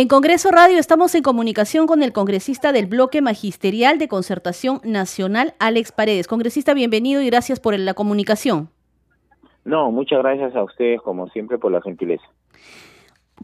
En Congreso Radio estamos en comunicación con el congresista del bloque magisterial de concertación nacional, Alex Paredes. Congresista, bienvenido y gracias por la comunicación. No, muchas gracias a ustedes, como siempre, por la gentileza.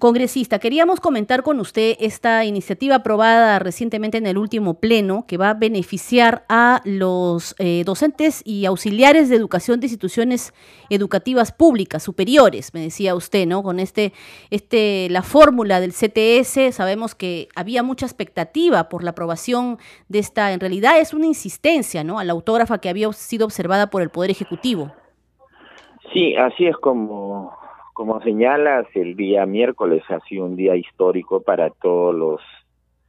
Congresista, queríamos comentar con usted esta iniciativa aprobada recientemente en el último pleno que va a beneficiar a los eh, docentes y auxiliares de educación de instituciones educativas públicas superiores, me decía usted, ¿no? Con este, este, la fórmula del CTS, sabemos que había mucha expectativa por la aprobación de esta, en realidad es una insistencia, ¿no? A la autógrafa que había sido observada por el Poder Ejecutivo. Sí, así es como como señalas, el día miércoles ha sido un día histórico para todos los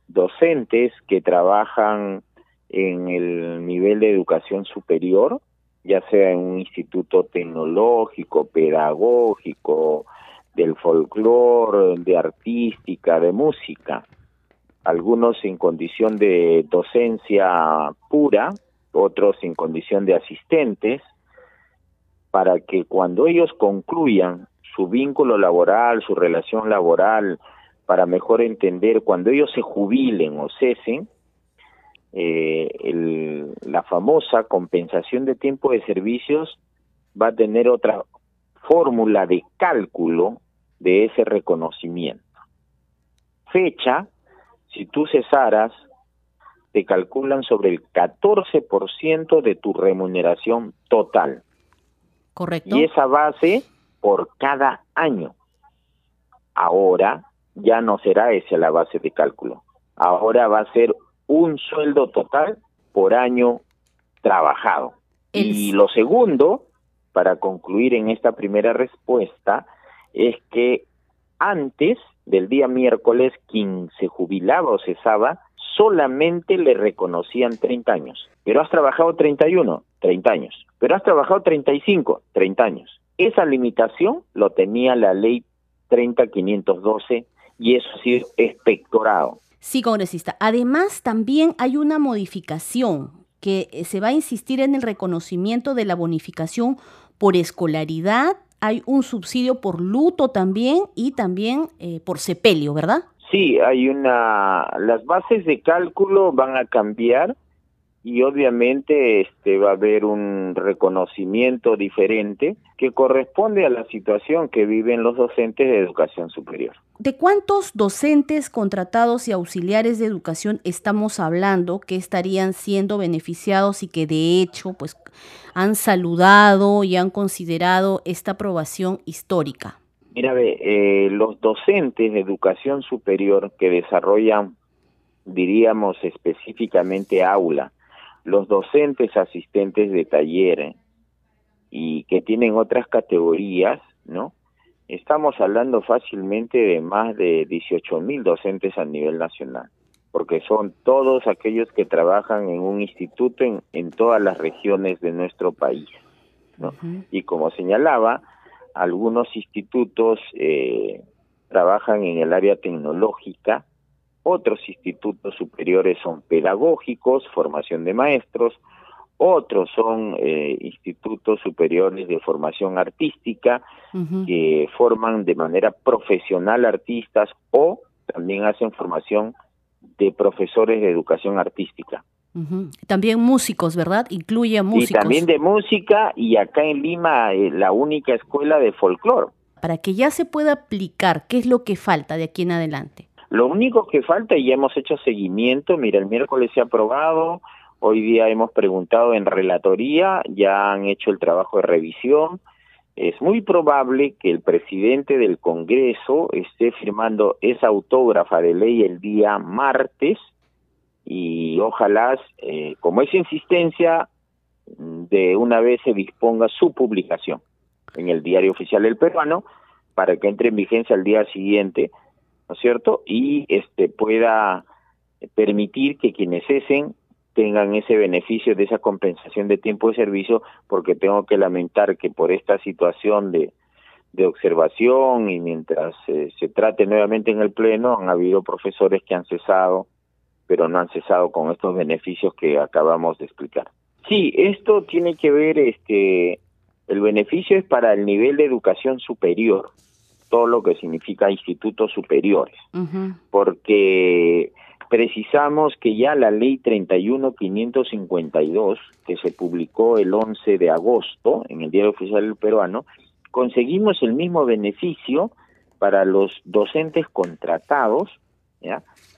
docentes que trabajan en el nivel de educación superior, ya sea en un instituto tecnológico, pedagógico, del folclore, de artística, de música, algunos en condición de docencia pura, otros en condición de asistentes, para que cuando ellos concluyan su vínculo laboral, su relación laboral, para mejor entender cuando ellos se jubilen o cesen, eh, la famosa compensación de tiempo de servicios va a tener otra fórmula de cálculo de ese reconocimiento. Fecha, si tú cesaras, te calculan sobre el 14% de tu remuneración total. Correcto. Y esa base por cada año. Ahora ya no será esa la base de cálculo. Ahora va a ser un sueldo total por año trabajado. Y lo segundo, para concluir en esta primera respuesta, es que antes del día miércoles, quien se jubilaba o cesaba, solamente le reconocían 30 años. Pero has trabajado 31, 30 años. Pero has trabajado 35, 30 años. Esa limitación lo tenía la ley 30512 y eso ha sido espectorado. Sí, congresista. Además, también hay una modificación que eh, se va a insistir en el reconocimiento de la bonificación por escolaridad. Hay un subsidio por luto también y también eh, por sepelio, ¿verdad? Sí, hay una. Las bases de cálculo van a cambiar y obviamente este va a haber un reconocimiento diferente que corresponde a la situación que viven los docentes de educación superior. ¿De cuántos docentes contratados y auxiliares de educación estamos hablando que estarían siendo beneficiados y que de hecho pues han saludado y han considerado esta aprobación histórica? Mira, eh, los docentes de educación superior que desarrollan, diríamos específicamente aula, los docentes asistentes de taller y que tienen otras categorías, ¿no? Estamos hablando fácilmente de más de 18 mil docentes a nivel nacional, porque son todos aquellos que trabajan en un instituto en, en todas las regiones de nuestro país, ¿no? Y como señalaba, algunos institutos eh, trabajan en el área tecnológica, otros institutos superiores son pedagógicos, formación de maestros, otros son eh, institutos superiores de formación artística que forman de manera profesional artistas o también hacen formación de profesores de educación artística. También músicos, ¿verdad? Incluye músicos. Y también de música y acá en Lima eh, la única escuela de folclore. Para que ya se pueda aplicar, ¿qué es lo que falta de aquí en adelante? Lo único que falta, y ya hemos hecho seguimiento, mira, el miércoles se ha aprobado, hoy día hemos preguntado en relatoría, ya han hecho el trabajo de revisión. Es muy probable que el presidente del Congreso esté firmando esa autógrafa de ley el día martes y ojalá, eh, como es insistencia, de una vez se disponga su publicación en el diario oficial del peruano para que entre en vigencia al día siguiente ¿no es cierto? Y este pueda permitir que quienes cesen tengan ese beneficio de esa compensación de tiempo de servicio, porque tengo que lamentar que por esta situación de, de observación y mientras eh, se trate nuevamente en el Pleno, han habido profesores que han cesado, pero no han cesado con estos beneficios que acabamos de explicar. Sí, esto tiene que ver, este, el beneficio es para el nivel de educación superior, todo lo que significa institutos superiores, porque precisamos que ya la ley 31552, que se publicó el 11 de agosto en el Diario Oficial del Peruano, conseguimos el mismo beneficio para los docentes contratados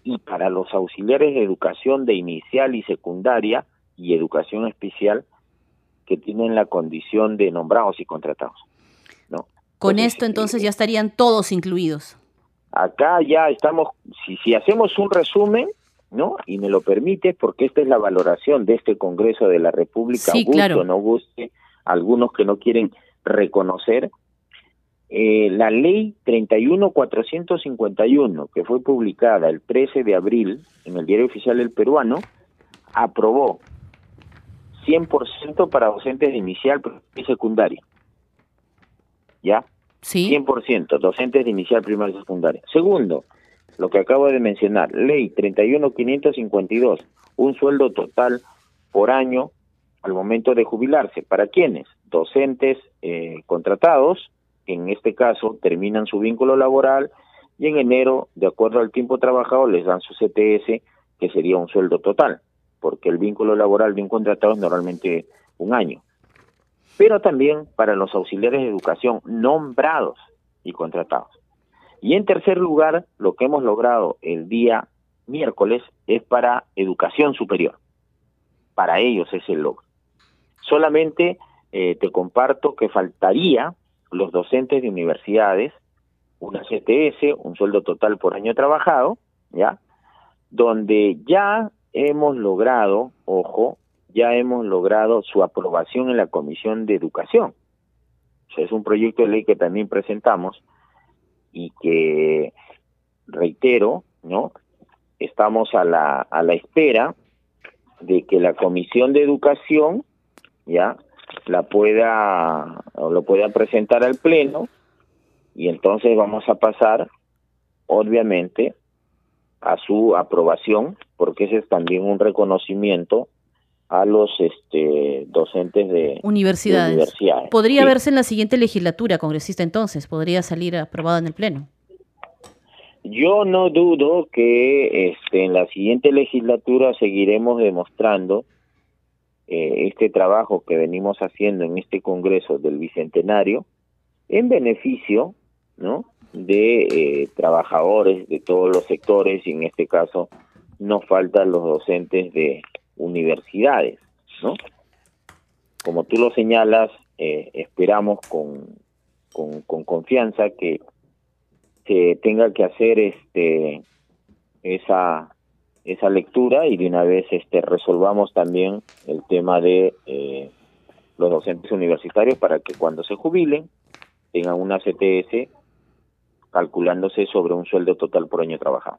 y para los auxiliares de educación de inicial y secundaria y educación especial que tienen la condición de nombrados y contratados. Con esto entonces ya estarían todos incluidos. Acá ya estamos, si, si hacemos un resumen, ¿no? Y me lo permite, porque esta es la valoración de este Congreso de la República, sí, guste no guste, algunos que no quieren reconocer, eh, la ley 31451, que fue publicada el 13 de abril en el Diario Oficial del Peruano, aprobó 100% para docentes de inicial y secundaria. ¿Ya? Sí. 100%, docentes de inicial, primaria y secundaria. Segundo, lo que acabo de mencionar, ley 31552, un sueldo total por año al momento de jubilarse. ¿Para quiénes? Docentes eh, contratados, que en este caso terminan su vínculo laboral y en enero, de acuerdo al tiempo trabajado, les dan su CTS, que sería un sueldo total porque el vínculo laboral bien contratado es normalmente un año. Pero también para los auxiliares de educación nombrados y contratados. Y en tercer lugar, lo que hemos logrado el día miércoles es para educación superior. Para ellos es el logro. Solamente eh, te comparto que faltaría los docentes de universidades, una CTS, un sueldo total por año trabajado, ¿ya? Donde ya hemos logrado, ojo, ya hemos logrado su aprobación en la Comisión de Educación. es un proyecto de ley que también presentamos y que, reitero, ¿no? Estamos a la, a la espera de que la Comisión de Educación, ya, la pueda, lo pueda presentar al Pleno y entonces vamos a pasar, obviamente, a su aprobación, porque ese es también un reconocimiento a los este, docentes de universidades. Podría verse en la siguiente legislatura, congresista, entonces, podría salir aprobado en el Pleno. Yo no dudo que este, en la siguiente legislatura seguiremos demostrando eh, este trabajo que venimos haciendo en este Congreso del Bicentenario en beneficio, ¿no? de eh, trabajadores de todos los sectores y en este caso nos faltan los docentes de universidades, ¿no? Como tú lo señalas, eh, esperamos con, con, confianza que se tenga que hacer este esa esa lectura y de una vez este resolvamos también el tema de eh, los docentes universitarios para que cuando se jubilen tengan una CTS calculándose sobre un sueldo total por año trabajado.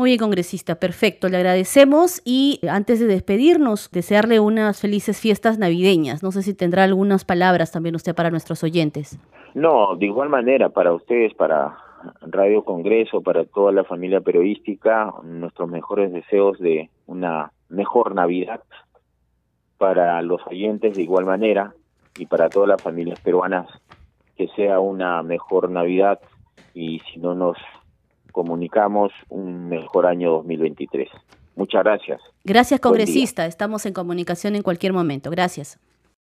Muy bien, congresista, perfecto. Le agradecemos y antes de despedirnos, desearle unas felices fiestas navideñas. No sé si tendrá algunas palabras también usted para nuestros oyentes. No, de igual manera, para ustedes, para Radio Congreso, para toda la familia periodística, nuestros mejores deseos de una mejor Navidad para los oyentes de igual manera y para todas las familias peruanas que sea una mejor Navidad y si no nos comunicamos, un mejor año 2023. Muchas gracias. Gracias, congresista. Estamos en comunicación en cualquier momento. Gracias.